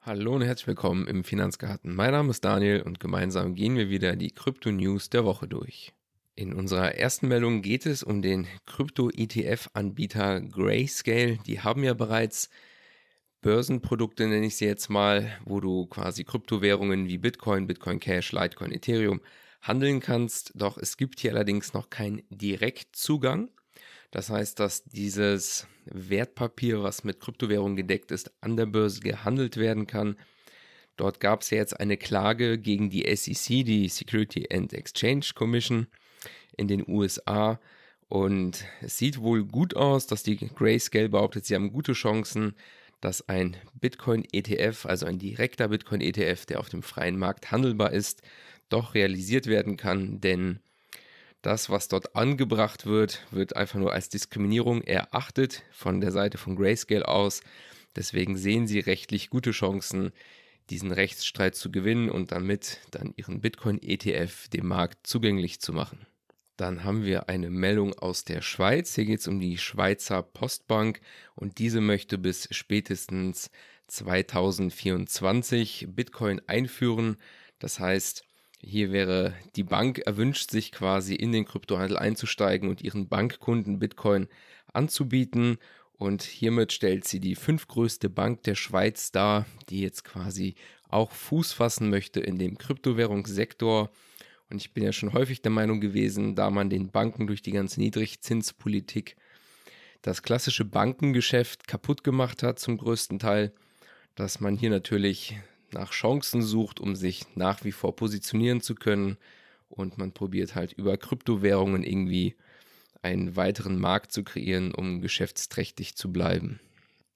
Hallo und herzlich willkommen im Finanzgarten. Mein Name ist Daniel und gemeinsam gehen wir wieder die Krypto-News der Woche durch. In unserer ersten Meldung geht es um den Krypto-ETF-Anbieter Grayscale. Die haben ja bereits Börsenprodukte, nenne ich sie jetzt mal, wo du quasi Kryptowährungen wie Bitcoin, Bitcoin Cash, Litecoin, Ethereum handeln kannst. Doch es gibt hier allerdings noch keinen Direktzugang. Das heißt, dass dieses Wertpapier, was mit Kryptowährungen gedeckt ist, an der Börse gehandelt werden kann. Dort gab es ja jetzt eine Klage gegen die SEC, die Security and Exchange Commission in den USA. Und es sieht wohl gut aus, dass die Grayscale behauptet, sie haben gute Chancen, dass ein Bitcoin-ETF, also ein direkter Bitcoin-ETF, der auf dem freien Markt handelbar ist, doch realisiert werden kann. Denn das, was dort angebracht wird, wird einfach nur als Diskriminierung erachtet von der Seite von Grayscale aus. Deswegen sehen sie rechtlich gute Chancen, diesen Rechtsstreit zu gewinnen und damit dann ihren Bitcoin-ETF dem Markt zugänglich zu machen. Dann haben wir eine Meldung aus der Schweiz. Hier geht es um die Schweizer Postbank und diese möchte bis spätestens 2024 Bitcoin einführen. Das heißt, hier wäre die Bank erwünscht, sich quasi in den Kryptohandel einzusteigen und ihren Bankkunden Bitcoin anzubieten. Und hiermit stellt sie die fünftgrößte Bank der Schweiz dar, die jetzt quasi auch Fuß fassen möchte in dem Kryptowährungssektor. Und ich bin ja schon häufig der Meinung gewesen, da man den Banken durch die ganze Niedrigzinspolitik das klassische Bankengeschäft kaputt gemacht hat zum größten Teil, dass man hier natürlich nach Chancen sucht, um sich nach wie vor positionieren zu können. Und man probiert halt über Kryptowährungen irgendwie einen weiteren Markt zu kreieren, um geschäftsträchtig zu bleiben.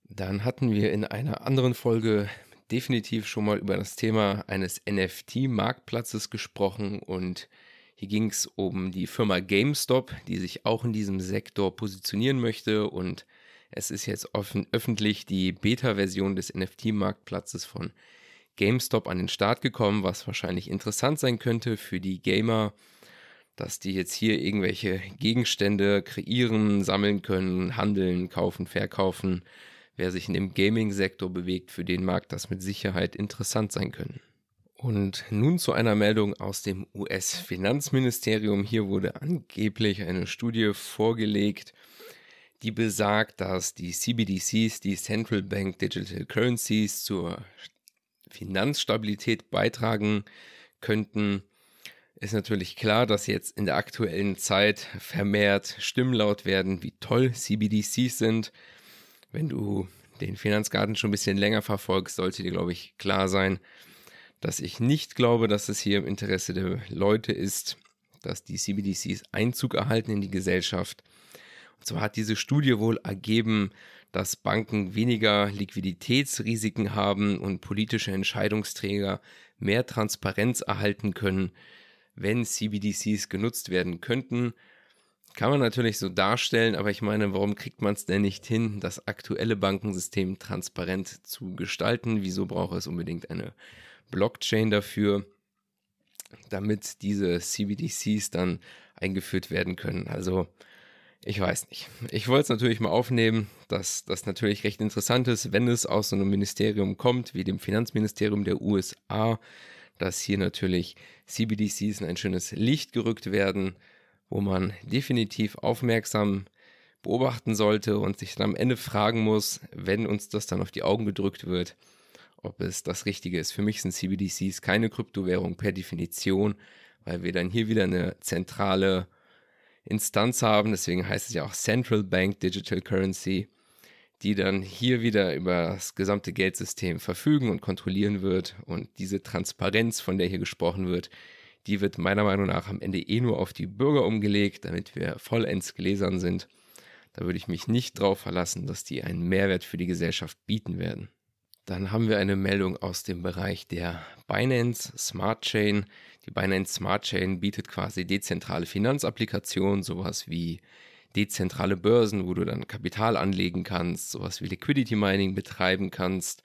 Dann hatten wir in einer anderen Folge definitiv schon mal über das Thema eines NFT-Marktplatzes gesprochen und hier ging es um die Firma GameStop, die sich auch in diesem Sektor positionieren möchte und es ist jetzt offen, öffentlich die Beta-Version des NFT-Marktplatzes von GameStop an den Start gekommen, was wahrscheinlich interessant sein könnte für die Gamer, dass die jetzt hier irgendwelche Gegenstände kreieren, sammeln können, handeln, kaufen, verkaufen. Wer sich in dem Gaming-Sektor bewegt, für den mag das mit Sicherheit interessant sein können. Und nun zu einer Meldung aus dem US-Finanzministerium. Hier wurde angeblich eine Studie vorgelegt, die besagt, dass die CBDCs, die Central Bank Digital Currencies, zur Finanzstabilität beitragen könnten, ist natürlich klar, dass jetzt in der aktuellen Zeit vermehrt Stimmen laut werden, wie toll CBDCs sind. Wenn du den Finanzgarten schon ein bisschen länger verfolgst, sollte dir, glaube ich, klar sein, dass ich nicht glaube, dass es hier im Interesse der Leute ist, dass die CBDCs Einzug erhalten in die Gesellschaft. Und zwar hat diese Studie wohl ergeben, dass Banken weniger Liquiditätsrisiken haben und politische Entscheidungsträger mehr Transparenz erhalten können, wenn CBDCs genutzt werden könnten. Kann man natürlich so darstellen, aber ich meine, warum kriegt man es denn nicht hin, das aktuelle Bankensystem transparent zu gestalten? Wieso braucht es unbedingt eine Blockchain dafür, damit diese CBDCs dann eingeführt werden können? Also ich weiß nicht. Ich wollte es natürlich mal aufnehmen, dass das natürlich recht interessant ist, wenn es aus so einem Ministerium kommt, wie dem Finanzministerium der USA, dass hier natürlich CBDCs in ein schönes Licht gerückt werden, wo man definitiv aufmerksam beobachten sollte und sich dann am Ende fragen muss, wenn uns das dann auf die Augen gedrückt wird, ob es das Richtige ist. Für mich sind CBDCs keine Kryptowährung per Definition, weil wir dann hier wieder eine zentrale Instanz haben, deswegen heißt es ja auch Central Bank Digital Currency, die dann hier wieder über das gesamte Geldsystem verfügen und kontrollieren wird. Und diese Transparenz, von der hier gesprochen wird, die wird meiner Meinung nach am Ende eh nur auf die Bürger umgelegt, damit wir vollends gläsern sind. Da würde ich mich nicht drauf verlassen, dass die einen Mehrwert für die Gesellschaft bieten werden. Dann haben wir eine Meldung aus dem Bereich der Binance Smart Chain. Die Binance Smart Chain bietet quasi dezentrale Finanzapplikationen, sowas wie dezentrale Börsen, wo du dann Kapital anlegen kannst, sowas wie Liquidity Mining betreiben kannst.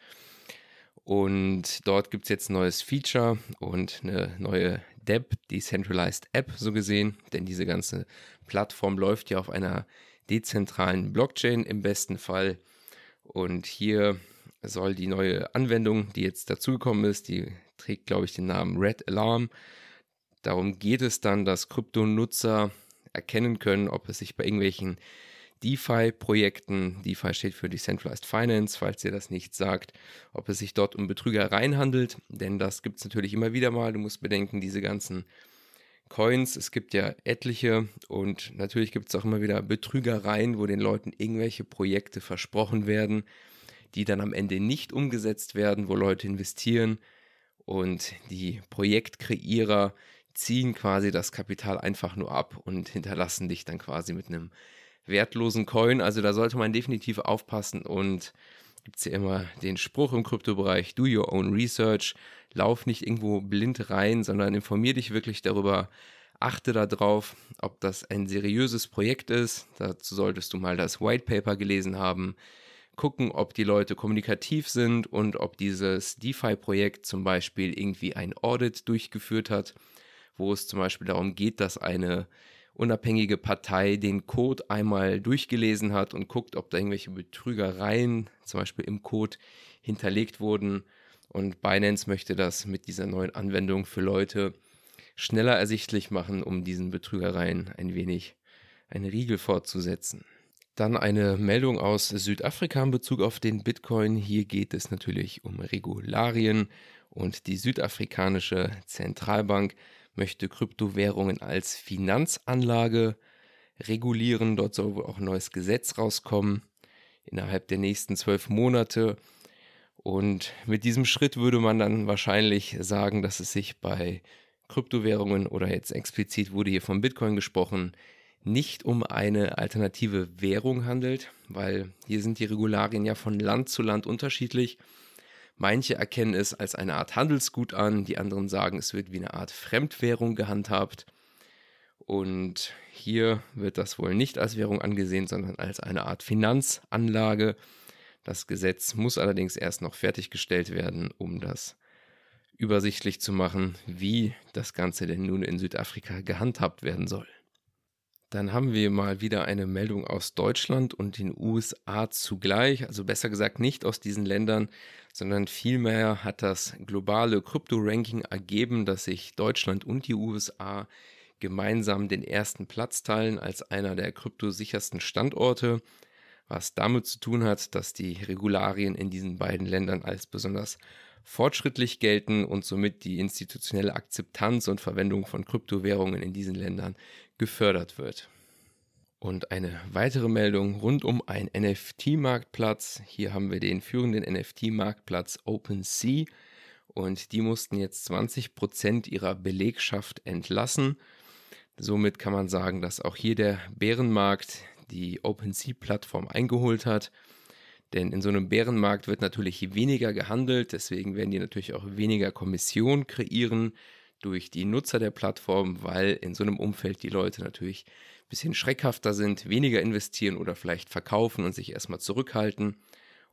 Und dort gibt es jetzt ein neues Feature und eine neue DEP, Decentralized App so gesehen, denn diese ganze Plattform läuft ja auf einer dezentralen Blockchain im besten Fall. Und hier soll die neue Anwendung, die jetzt dazugekommen ist, die trägt, glaube ich, den Namen Red Alarm. Darum geht es dann, dass Kryptonutzer erkennen können, ob es sich bei irgendwelchen DeFi-Projekten, DeFi steht für Decentralized Finance, falls ihr das nicht sagt, ob es sich dort um Betrügereien handelt, denn das gibt es natürlich immer wieder mal. Du musst bedenken, diese ganzen Coins, es gibt ja etliche und natürlich gibt es auch immer wieder Betrügereien, wo den Leuten irgendwelche Projekte versprochen werden, die dann am Ende nicht umgesetzt werden, wo Leute investieren und die Projektkreierer ziehen quasi das Kapital einfach nur ab und hinterlassen dich dann quasi mit einem wertlosen Coin. Also da sollte man definitiv aufpassen und gibt es ja immer den Spruch im Kryptobereich, do your own research, lauf nicht irgendwo blind rein, sondern informier dich wirklich darüber, achte darauf, ob das ein seriöses Projekt ist. Dazu solltest du mal das White Paper gelesen haben, gucken, ob die Leute kommunikativ sind und ob dieses DeFi-Projekt zum Beispiel irgendwie ein Audit durchgeführt hat, wo es zum Beispiel darum geht, dass eine unabhängige Partei den Code einmal durchgelesen hat und guckt, ob da irgendwelche Betrügereien zum Beispiel im Code hinterlegt wurden. Und Binance möchte das mit dieser neuen Anwendung für Leute schneller ersichtlich machen, um diesen Betrügereien ein wenig einen Riegel fortzusetzen. Dann eine Meldung aus Südafrika in Bezug auf den Bitcoin. Hier geht es natürlich um Regularien und die südafrikanische Zentralbank möchte Kryptowährungen als Finanzanlage regulieren. Dort soll wohl auch ein neues Gesetz rauskommen innerhalb der nächsten zwölf Monate. Und mit diesem Schritt würde man dann wahrscheinlich sagen, dass es sich bei Kryptowährungen oder jetzt explizit wurde hier von Bitcoin gesprochen, nicht um eine alternative Währung handelt, weil hier sind die Regularien ja von Land zu Land unterschiedlich. Manche erkennen es als eine Art Handelsgut an, die anderen sagen, es wird wie eine Art Fremdwährung gehandhabt. Und hier wird das wohl nicht als Währung angesehen, sondern als eine Art Finanzanlage. Das Gesetz muss allerdings erst noch fertiggestellt werden, um das übersichtlich zu machen, wie das Ganze denn nun in Südafrika gehandhabt werden soll. Dann haben wir mal wieder eine Meldung aus Deutschland und den USA zugleich, also besser gesagt nicht aus diesen Ländern, sondern vielmehr hat das globale Krypto-Ranking ergeben, dass sich Deutschland und die USA gemeinsam den ersten Platz teilen als einer der kryptosichersten Standorte, was damit zu tun hat, dass die Regularien in diesen beiden Ländern als besonders fortschrittlich gelten und somit die institutionelle Akzeptanz und Verwendung von Kryptowährungen in diesen Ländern gefördert wird. Und eine weitere Meldung rund um einen NFT-Marktplatz. Hier haben wir den führenden NFT-Marktplatz OpenSea und die mussten jetzt 20% ihrer Belegschaft entlassen. Somit kann man sagen, dass auch hier der Bärenmarkt die OpenSea-Plattform eingeholt hat. Denn in so einem Bärenmarkt wird natürlich weniger gehandelt, deswegen werden die natürlich auch weniger Kommission kreieren durch die Nutzer der Plattform, weil in so einem Umfeld die Leute natürlich ein bisschen schreckhafter sind, weniger investieren oder vielleicht verkaufen und sich erstmal zurückhalten.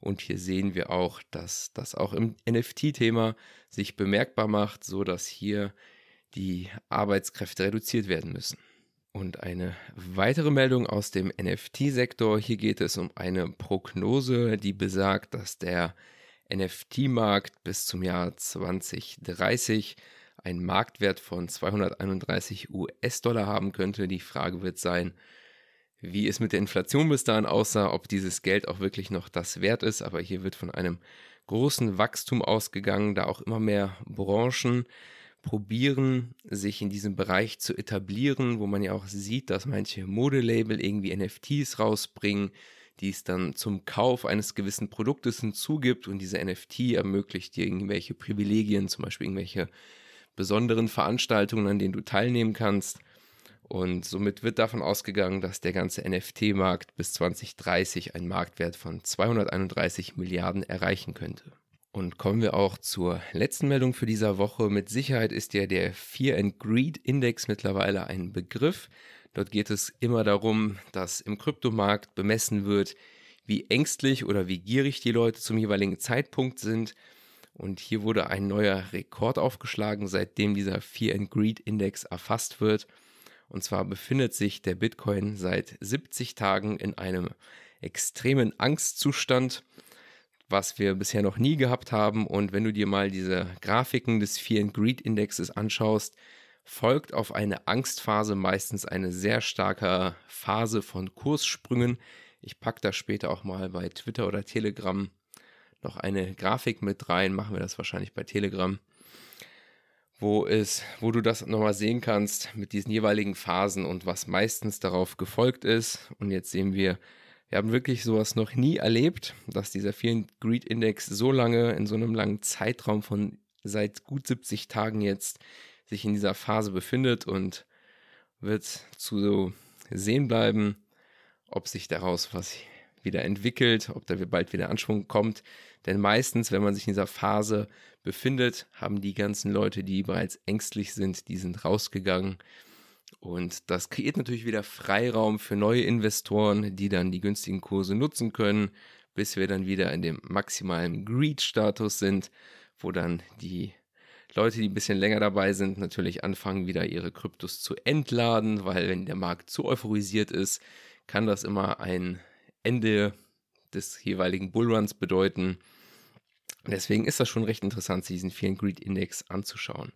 Und hier sehen wir auch, dass das auch im NFT-Thema sich bemerkbar macht, so dass hier die Arbeitskräfte reduziert werden müssen. Und eine weitere Meldung aus dem NFT-Sektor. Hier geht es um eine Prognose, die besagt, dass der NFT-Markt bis zum Jahr 2030 einen Marktwert von 231 US-Dollar haben könnte. Die Frage wird sein, wie es mit der Inflation bis dahin aussah, ob dieses Geld auch wirklich noch das wert ist. Aber hier wird von einem großen Wachstum ausgegangen, da auch immer mehr Branchen probieren, sich in diesem Bereich zu etablieren, wo man ja auch sieht, dass manche Modelabel irgendwie NFTs rausbringen, die es dann zum Kauf eines gewissen Produktes hinzugibt und diese NFT ermöglicht dir irgendwelche Privilegien, zum Beispiel irgendwelche besonderen Veranstaltungen, an denen du teilnehmen kannst. Und somit wird davon ausgegangen, dass der ganze NFT-Markt bis 2030 einen Marktwert von 231 Milliarden erreichen könnte. Und kommen wir auch zur letzten Meldung für dieser Woche. Mit Sicherheit ist ja der Fear and Greed Index mittlerweile ein Begriff. Dort geht es immer darum, dass im Kryptomarkt bemessen wird, wie ängstlich oder wie gierig die Leute zum jeweiligen Zeitpunkt sind. Und hier wurde ein neuer Rekord aufgeschlagen, seitdem dieser Fear and Greed Index erfasst wird. Und zwar befindet sich der Bitcoin seit 70 Tagen in einem extremen Angstzustand, was wir bisher noch nie gehabt haben. Und wenn du dir mal diese Grafiken des Fear and Greed Indexes anschaust, folgt auf eine Angstphase meistens eine sehr starke Phase von Kurssprüngen. Ich packe da später auch mal bei Twitter oder Telegram noch eine Grafik mit rein. Machen wir das wahrscheinlich bei Telegram wo es, wo du das nochmal sehen kannst mit diesen jeweiligen Phasen und was meistens darauf gefolgt ist. Und jetzt sehen wir, wir haben wirklich sowas noch nie erlebt, dass dieser vielen Greed Index so lange in so einem langen Zeitraum von seit gut 70 Tagen jetzt sich in dieser Phase befindet und wird zu sehen bleiben, ob sich daraus was wieder entwickelt, ob da bald wieder Anschwung kommt. Denn meistens, wenn man sich in dieser Phase befindet, haben die ganzen Leute, die bereits ängstlich sind, die sind rausgegangen. Und das kreiert natürlich wieder Freiraum für neue Investoren, die dann die günstigen Kurse nutzen können, bis wir dann wieder in dem maximalen Greed-Status sind, wo dann die Leute, die ein bisschen länger dabei sind, natürlich anfangen, wieder ihre Kryptos zu entladen, weil wenn der Markt zu euphorisiert ist, kann das immer ein Ende des jeweiligen Bullruns bedeuten. Deswegen ist das schon recht interessant, sich diesen Fear and Greed Index anzuschauen.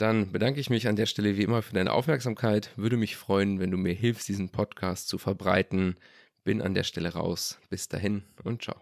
Dann bedanke ich mich an der Stelle wie immer für deine Aufmerksamkeit. Würde mich freuen, wenn du mir hilfst, diesen Podcast zu verbreiten. Bin an der Stelle raus. Bis dahin und ciao.